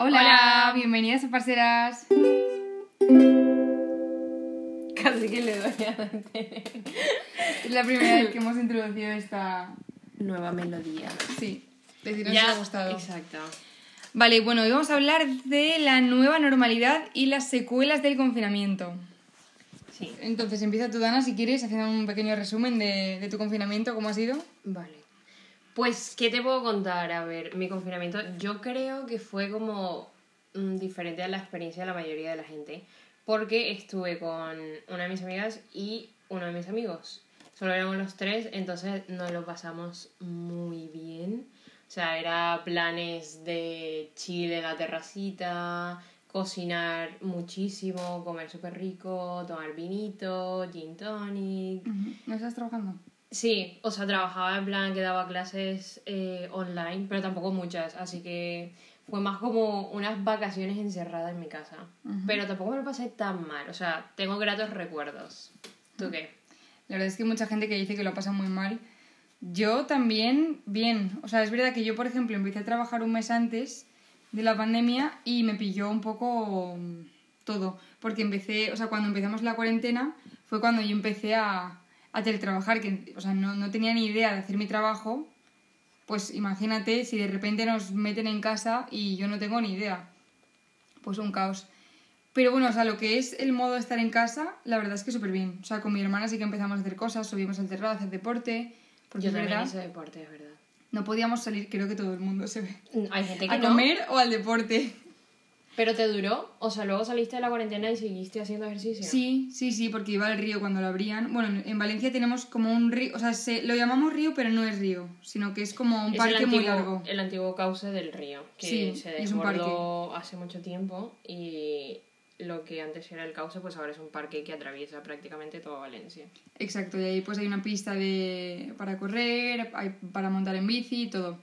Hola, Hola. bienvenidas a Parceras. Casi que le doy a. Es la primera vez que hemos introducido esta. Nueva melodía. Sí, deciros si os ha gustado. Exacto. Vale, bueno, hoy vamos a hablar de la nueva normalidad y las secuelas del confinamiento. Sí. Entonces, empieza tú, Dana, si quieres, haciendo un pequeño resumen de, de tu confinamiento, cómo ha sido. Vale. Pues, ¿qué te puedo contar? A ver, mi confinamiento, yo creo que fue como mm, diferente a la experiencia de la mayoría de la gente, porque estuve con una de mis amigas y uno de mis amigos. Solo éramos los tres, entonces nos lo pasamos muy bien. O sea, era planes de chill en la terracita, cocinar muchísimo, comer súper rico, tomar vinito, gin tonic, ¿No estás trabajando? Sí, o sea, trabajaba en plan que daba clases eh, online, pero tampoco muchas, así que fue más como unas vacaciones encerradas en mi casa. Pero tampoco me lo pasé tan mal, o sea, tengo gratos recuerdos. ¿Tú qué? La verdad es que hay mucha gente que dice que lo pasa muy mal. Yo también, bien. O sea, es verdad que yo, por ejemplo, empecé a trabajar un mes antes de la pandemia y me pilló un poco mm, todo. Porque empecé, o sea, cuando empezamos la cuarentena fue cuando yo empecé a, a teletrabajar, que, o sea, no, no tenía ni idea de hacer mi trabajo. Pues imagínate si de repente nos meten en casa y yo no tengo ni idea. Pues un caos. Pero bueno, o sea, lo que es el modo de estar en casa, la verdad es que súper bien. O sea, con mi hermana sí que empezamos a hacer cosas, subimos al terrado a hacer deporte. Porque Yo es también verdad, hice deporte, es verdad. no podíamos salir, creo que todo el mundo se ve. Hay gente que A no, comer o al deporte. Pero te duró, o sea, luego saliste de la cuarentena y seguiste haciendo ejercicio. Sí, sí, sí, porque iba al río cuando lo abrían. Bueno, en Valencia tenemos como un río, o sea, se, lo llamamos río, pero no es río, sino que es como un Es parque muy largo. El antiguo cauce del río, que Sí, se desbordó hace mucho tiempo y lo que antes era el cauce, pues ahora es un parque que atraviesa prácticamente toda Valencia. Exacto, y ahí pues hay una pista de, para correr, hay para montar en bici y todo.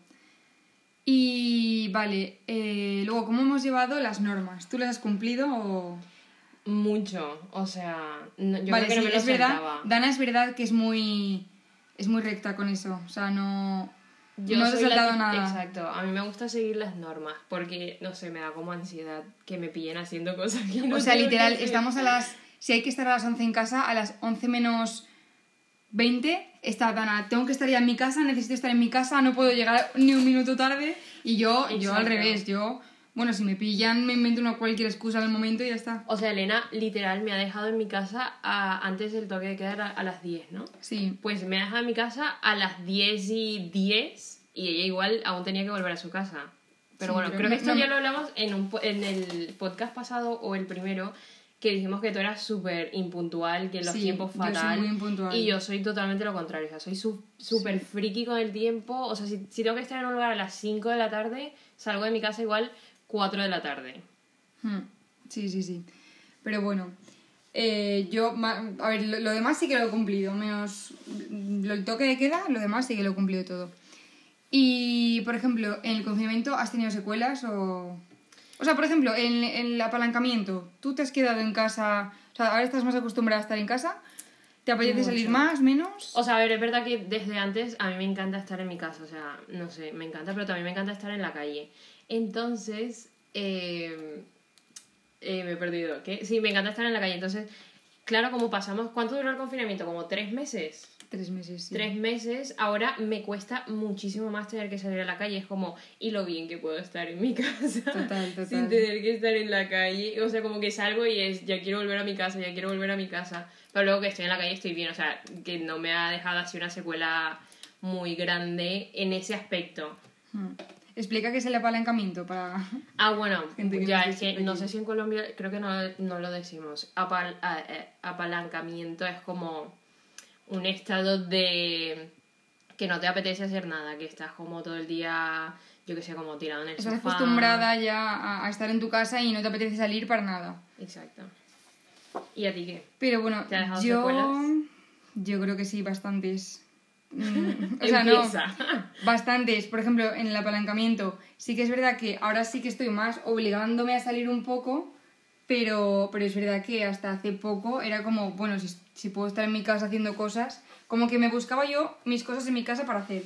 Y vale, eh, luego, ¿cómo hemos llevado las normas? ¿Tú las has cumplido o...? Mucho, o sea, no- yo vale, creo que no me lo es verdad. Dana es verdad que es muy, es muy recta con eso. O sea, no, Yo no la saltado nada. Exacto, a mí me gusta seguir las normas porque, no sé, me da como ansiedad que me pillen haciendo cosas que no O sea, literal, estamos a las... Si hay que estar a las 11 en casa, a las 11 menos 20 está Dana. Tengo que estar ya en mi casa, necesito estar en mi casa, no puedo llegar ni un minuto tarde. Y yo, yo al revés, yo... Bueno, si me pillan, me invento una cualquier excusa al momento y ya está. O sea, Elena literal me ha dejado en mi casa a- antes del toque de quedar a, a las 10, ¿no? Sí. Pues me ha dejado en mi casa a las 10 y 10 y ella igual aún tenía que volver a su casa. Pero Sí, bueno, creo que esto no- ya lo hablamos en, un, en el podcast pasado o el primero, que dijimos que tú eras súper impuntual, que los Sí, tiempos yo soy fatal. muy impuntual. Y yo soy totalmente lo contrario, o sea, soy súper friki con el tiempo. O sea, si, si tengo que estar en un lugar a las 5 de la tarde, salgo de mi casa igual 4 de la tarde. Hmm, Sí, sí, sí. Pero bueno, eh, yo, a ver, lo, lo demás sí que lo he cumplido, menos lo- el toque de queda, lo demás sí que lo he cumplido todo. Y, por ejemplo, en el confinamiento, ¿has tenido secuelas o...? O sea, por ejemplo, en, en el apalancamiento, ¿tú te has quedado en casa, o sea, ahora estás más acostumbrada a estar en casa? ¿Te apetece Mucho. salir más, menos? O sea, a ver, es verdad que desde antes a mí me encanta estar en mi casa, o sea, no sé, me encanta, pero también me encanta estar en la calle. Entonces, eh, eh, me he perdido. ¿Qué? Sí, me encanta estar en la calle. Entonces, claro, como pasamos, ¿cuánto duró el confinamiento? Como tres meses. Tres meses, sí. Tres meses, ahora me cuesta muchísimo más tener que salir a la calle. Es como, y lo bien que puedo estar en mi casa. Total, total. Sin tener que estar en la calle. O sea, como que salgo y es, ya quiero volver a mi casa, ya quiero volver a mi casa. Pero luego que estoy en la calle estoy bien. O sea, que no me ha dejado así una secuela muy grande en ese aspecto. Hmm. Explica qué es el apalancamiento para... Ah, bueno, ya es que no sé si en Colombia, creo que no, no lo decimos. Apal- a- eh, apalancamiento es como un estado de que no te apetece hacer nada, que estás como todo el día, yo que sé, como tirado en el Estás sofá. acostumbrada ya a, a estar en tu casa y no te apetece salir para nada. Exacto. ¿Y a ti qué? Pero bueno, ¿Te ha dejado yo... secuelas? Yo creo que sí, bastantes. Mm, o sea, no, bastantes. Por ejemplo, en el apalancamiento, sí que es verdad que ahora sí que estoy más obligándome a salir un poco, pero, pero es verdad que hasta hace poco era como, bueno, si, si puedo estar en mi casa haciendo cosas, como que me buscaba yo mis cosas en mi casa para hacer.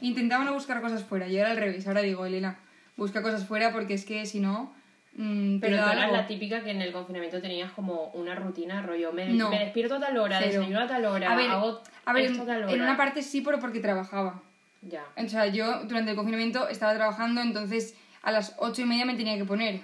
Intentaba no buscar cosas fuera y ahora al revés. Ahora digo, Elena, busca cosas fuera porque es que si no... mm, Pero tú eras la típica que en el confinamiento tenías como una rutina, rollo, me, No. me despierto a tal hora, Cero. desayuno a tal hora, A ver, hago A ver, esto a tal hora. en una parte sí, pero porque trabajaba. Ya. O sea, yo durante el confinamiento estaba trabajando, entonces a las ocho y media me tenía que poner.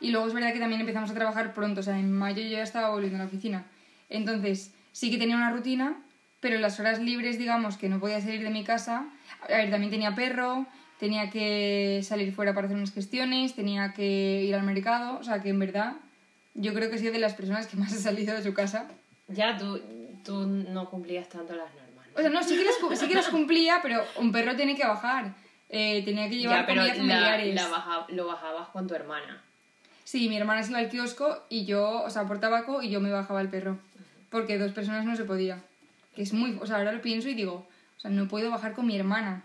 Y luego es verdad que también empezamos a trabajar pronto, o sea, en mayo yo ya estaba volviendo a la oficina. Entonces, sí que tenía una rutina, pero en las horas libres, digamos, que no podía salir de mi casa, a ver, también tenía perro, tenía que salir fuera para hacer unas gestiones, tenía que ir al mercado, o sea, que en verdad yo creo que he sido de las personas que más he salido de su casa. Ya, tú, tú no cumplías tanto las normas. ¿no? O sea, no, sí que las, sí que las cumplía, pero un perro tiene que bajar. Eh, tenía que llevar ya, pero comidas la, familiares. la baja- lo bajabas con tu hermana. Sí, mi hermana se iba al kiosco y yo, o sea, por tabaco y yo me bajaba el perro. Porque dos personas no se podía. Que es muy. O sea, ahora lo pienso y digo, o sea, no puedo bajar con mi hermana.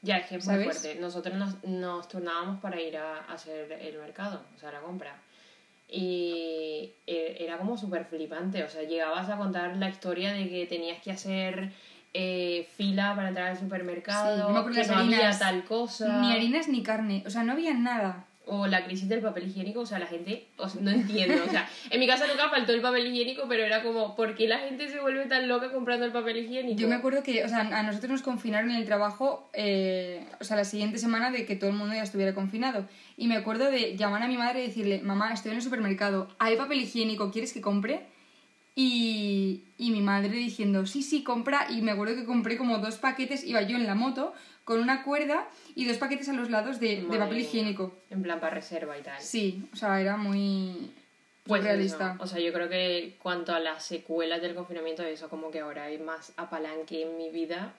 Ya, es que es muy ¿Sabes? fuerte. Nosotros nos, nos turnábamos para ir a, a hacer el mercado, o sea, la compra. Y eh, era como súper flipante. O sea, llegabas a contar la historia de que tenías que hacer eh, fila para entrar al supermercado, Sí, acuerdo que no había harinas. tal cosa. Ni harinas ni carne. O sea, no había nada. O la crisis del papel higiénico, o sea, la gente, o no entiendo, o sea, en mi casa nunca faltó el papel higiénico, pero era como, ¿por qué la gente se vuelve tan loca comprando el papel higiénico? Yo me acuerdo que, o sea, a nosotros nos confinaron en el trabajo, eh, o sea, la siguiente semana de que todo el mundo ya estuviera confinado. Y me acuerdo de llamar a mi madre y decirle, mamá, estoy en el supermercado, ¿hay papel higiénico? ¿Quieres que compre? Y, y mi madre diciendo, sí, sí, compra. Y me acuerdo que compré como dos paquetes, iba yo en la moto, con una cuerda y dos paquetes a los lados de, papel higiénico. En plan para reserva y tal. Sí, o sea, era muy Pues realista. eso. O sea, yo creo que cuanto a las secuelas del confinamiento, eso como que ahora hay más apalanque en mi vida,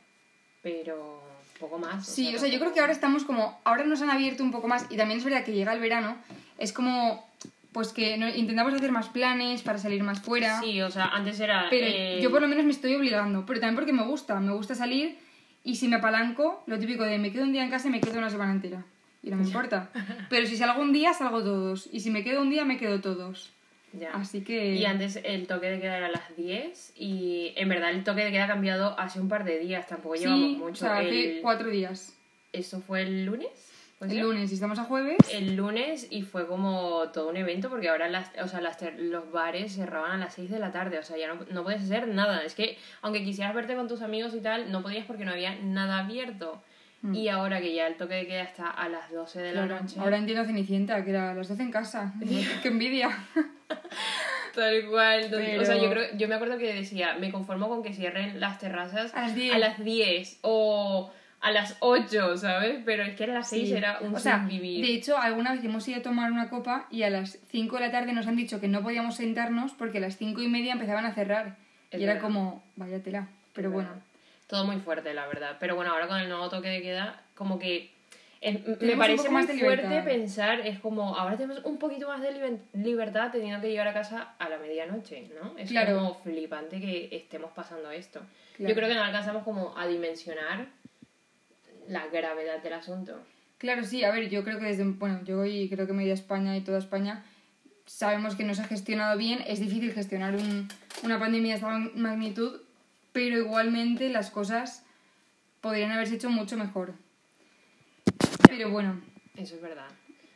pero poco más. Sí, o sea, yo creo que ahora estamos como, ahora nos han abierto un poco más y también es verdad que llega el verano, es como, pues que no- intentamos hacer más planes para salir más fuera, Sí, o sea, antes era... pero eh, yo por lo menos me estoy obligando, pero también porque me gusta, me gusta salir y si me apalanco, lo típico de me quedo un día en casa y me quedo una semana entera y no me importa, pero si salgo un día, salgo todos y si me quedo un día, me quedo todos, ya. así que... Y antes el toque de queda era a las 10 y en verdad el toque de queda ha cambiado hace un par de días, tampoco llevamos mucho. o sea, hace El- cuatro días, ¿Eso fue el lunes? ¿Puede el ser? lunes y estamos a jueves, El lunes y fue como todo un evento porque ahora las, o sea, las los bares cerraban a las 6 de la tarde, o sea, ya no, no puedes hacer nada. Es que aunque quisieras verte con tus amigos y tal, no podías porque no había nada abierto. Mm. Y ahora que ya el toque de queda está a las 12 de la Claro, noche, ahora entiendo a Cenicienta, que era a las 12 en casa, qué envidia. tal cual. entonces, O sea, Pero- yo, creo, yo me acuerdo que decía, me conformo con que cierren las terrazas A las 10. a las 10 o a las 8, ¿sabes? Pero es que a las 6 Sí. era un o sea, vivir. De hecho, alguna vez hemos ido a tomar una copa y a las 5 de la tarde nos han dicho que no podíamos sentarnos porque a las 5 y media empezaban a cerrar. Es y era como, vaya tela. Pero bueno. Todo muy fuerte, la verdad. Pero bueno, ahora con el nuevo toque de queda, como que es- me parece muy más de fuerte pensar, es como, ahora tenemos un poquito más de liber- libertad teniendo que llegar a casa a la medianoche, ¿no? Es Claro. como flipante que estemos pasando esto. Claro. Yo creo que no alcanzamos como a dimensionar la gravedad del asunto. claro, sí, a ver, yo creo que desde, bueno, yo y creo que media España y toda España sabemos que no se ha gestionado bien. Es difícil gestionar un- una pandemia de esta mag- magnitud, pero igualmente las cosas podrían haberse hecho mucho mejor. Pero bueno, Eso es verdad.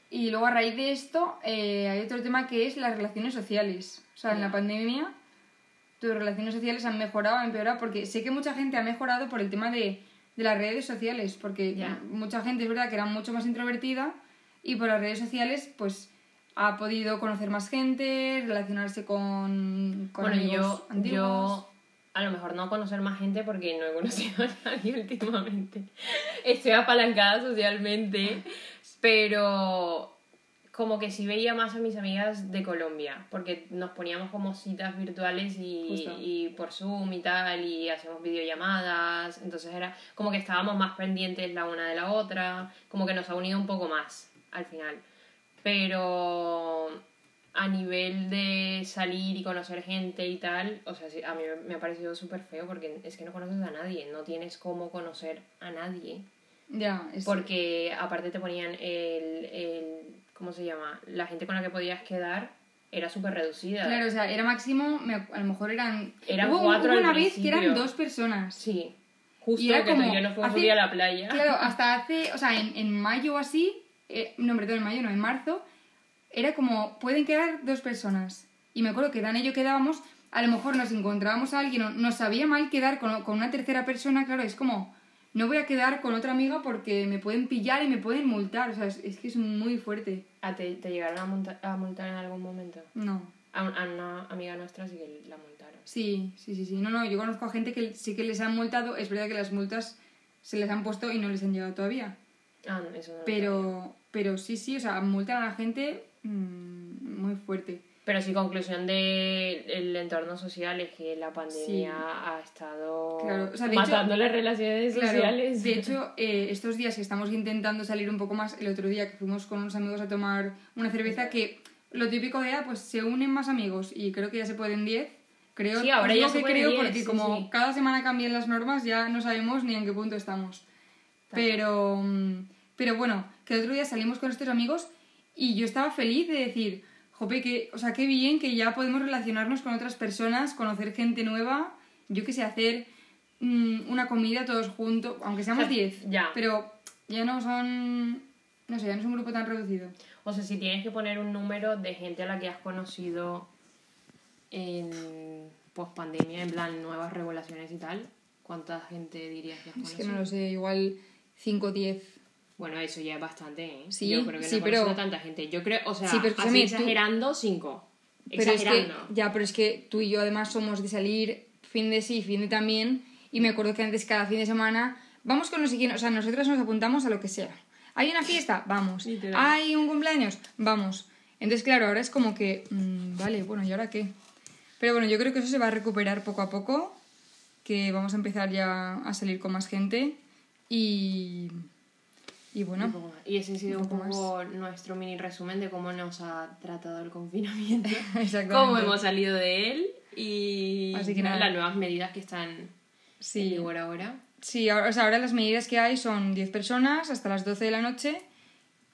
Y luego a raíz de esto eh, hay otro tema que es las relaciones sociales. O sea, en la pandemia tus relaciones sociales han mejorado, han empeorado, porque sé que mucha gente ha mejorado por el tema de, de las redes sociales, porque mucha gente es verdad que era mucho más introvertida y por las redes sociales pues ha podido conocer más gente, relacionarse con, con bueno, amigos yo, antiguos. yo a lo mejor no conocer más gente porque no he conocido a nadie últimamente. Estoy apalancada socialmente, pero como que sí veía más a mis amigas de Colombia, porque nos poníamos como citas virtuales y, y por Zoom y tal, y hacíamos videollamadas, entonces era como que estábamos más pendientes la una de la otra, como que nos ha unido un poco más al final. Pero a nivel de salir y conocer gente y tal, o sea, a mí me- ha parecido súper feo porque es que no conoces a nadie, no tienes cómo conocer a nadie. Ya, es- Porque aparte te ponían el, el ¿cómo se llama? La gente con la que podías quedar era súper reducida. Claro, o sea, era máximo, a lo mejor eran... Eran hubo, cuatro hubo al una vez que eran dos personas. Sí. Justo Y era que tú yo hace- un día a la playa. Claro, hasta hace, o sea, en, en mayo o así, eh, no, perdón, en mayo no, en marzo, era como, pueden quedar dos personas. Y me acuerdo que Dan y yo quedábamos, a lo mejor nos encontrábamos a alguien, o nos sabía mal quedar con, con una tercera persona, claro, es como, no voy a quedar con otra amiga porque me pueden pillar y me pueden multar, o sea, es, es que es muy fuerte. ¿A te, te llegaron a, multa- a multar en algún momento? No. A, a una amiga nuestra sí que la multaron. Sí, sí, sí, sí. No, no, yo conozco a gente que sí que les han multado, es verdad que las multas se les han puesto y no les han llegado todavía. Ah, no, eso no. Pero, pero sí, sí, o sea, multan a la gente mm, muy fuerte. Pero sí, conclusión del entorno social es que la pandemia ha estado Claro, o sea, de matando las relaciones Claro, sociales. De hecho, eh, estos días que estamos intentando salir un poco más, el otro día que fuimos con unos amigos a tomar una cerveza, que lo típico de, ah, pues se unen más amigos y creo que ya se pueden 10. Creo, Sí, ahora ya se que creo 10, porque sí, como sí. cada semana cambian las normas ya no sabemos ni en qué punto estamos. Pero, mm, pero bueno, que el otro día salimos con estos amigos y yo estaba feliz de decir, jope, que, o sea, qué bien que ya podemos relacionarnos con otras personas, conocer gente nueva, yo que sé, hacer mm, una comida todos juntos, aunque seamos O sea, 10, ya. pero ya no son, no sé, ya no es un grupo tan reducido. O sea, si tienes que poner un número de gente a la que has conocido en post-pandemia, en plan nuevas regulaciones y tal, ¿cuánta gente dirías que has Es conocido? que no lo sé, igual 5 o 10. Bueno, eso ya es bastante, ¿eh? Sí, Yo creo que sí, no pero- a tanta gente. Yo creo, o sea, Sí, pero así escúchame, tú- exagerando, cinco. Pero es que, Exagerando. ya, pero es que tú y yo además somos de salir fin de sí, fin de también, y me acuerdo que antes cada fin de semana, vamos con no sé quién, o sea, nosotras nos apuntamos a lo que sea. ¿Hay una fiesta? Vamos. Literal. ¿Hay un cumpleaños? Vamos. Entonces, claro, ahora es como que, mm, vale, bueno, ¿y ahora qué? Pero bueno, yo creo que eso se va a recuperar poco a poco, que vamos a empezar ya a salir con más gente y... Y bueno. Y ese ha sido un poco nuestro mini resumen de cómo nos ha tratado el confinamiento, cómo hemos salido de él y Así que nada, las nuevas medidas que están en Sí, vigor ahora. Sí, ahora, o sea, ahora las medidas que hay son 10 personas hasta las 12 de la noche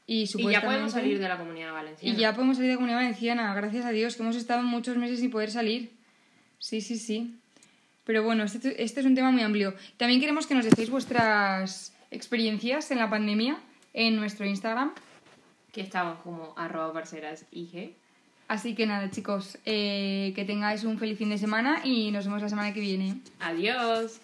y Y ya podemos salir de la comunidad valenciana. Y ya podemos salir de Comunidad Valenciana, gracias a Dios, que hemos estado muchos meses sin poder salir. Sí, sí, sí. Pero bueno, este, este es un tema muy amplio. También queremos que nos dejéis vuestras experiencias en la pandemia en nuestro Instagram. Que estamos como arroba parceras IG. Así que nada, chicos, eh, que tengáis un feliz fin de semana y nos vemos la semana que viene. Adiós.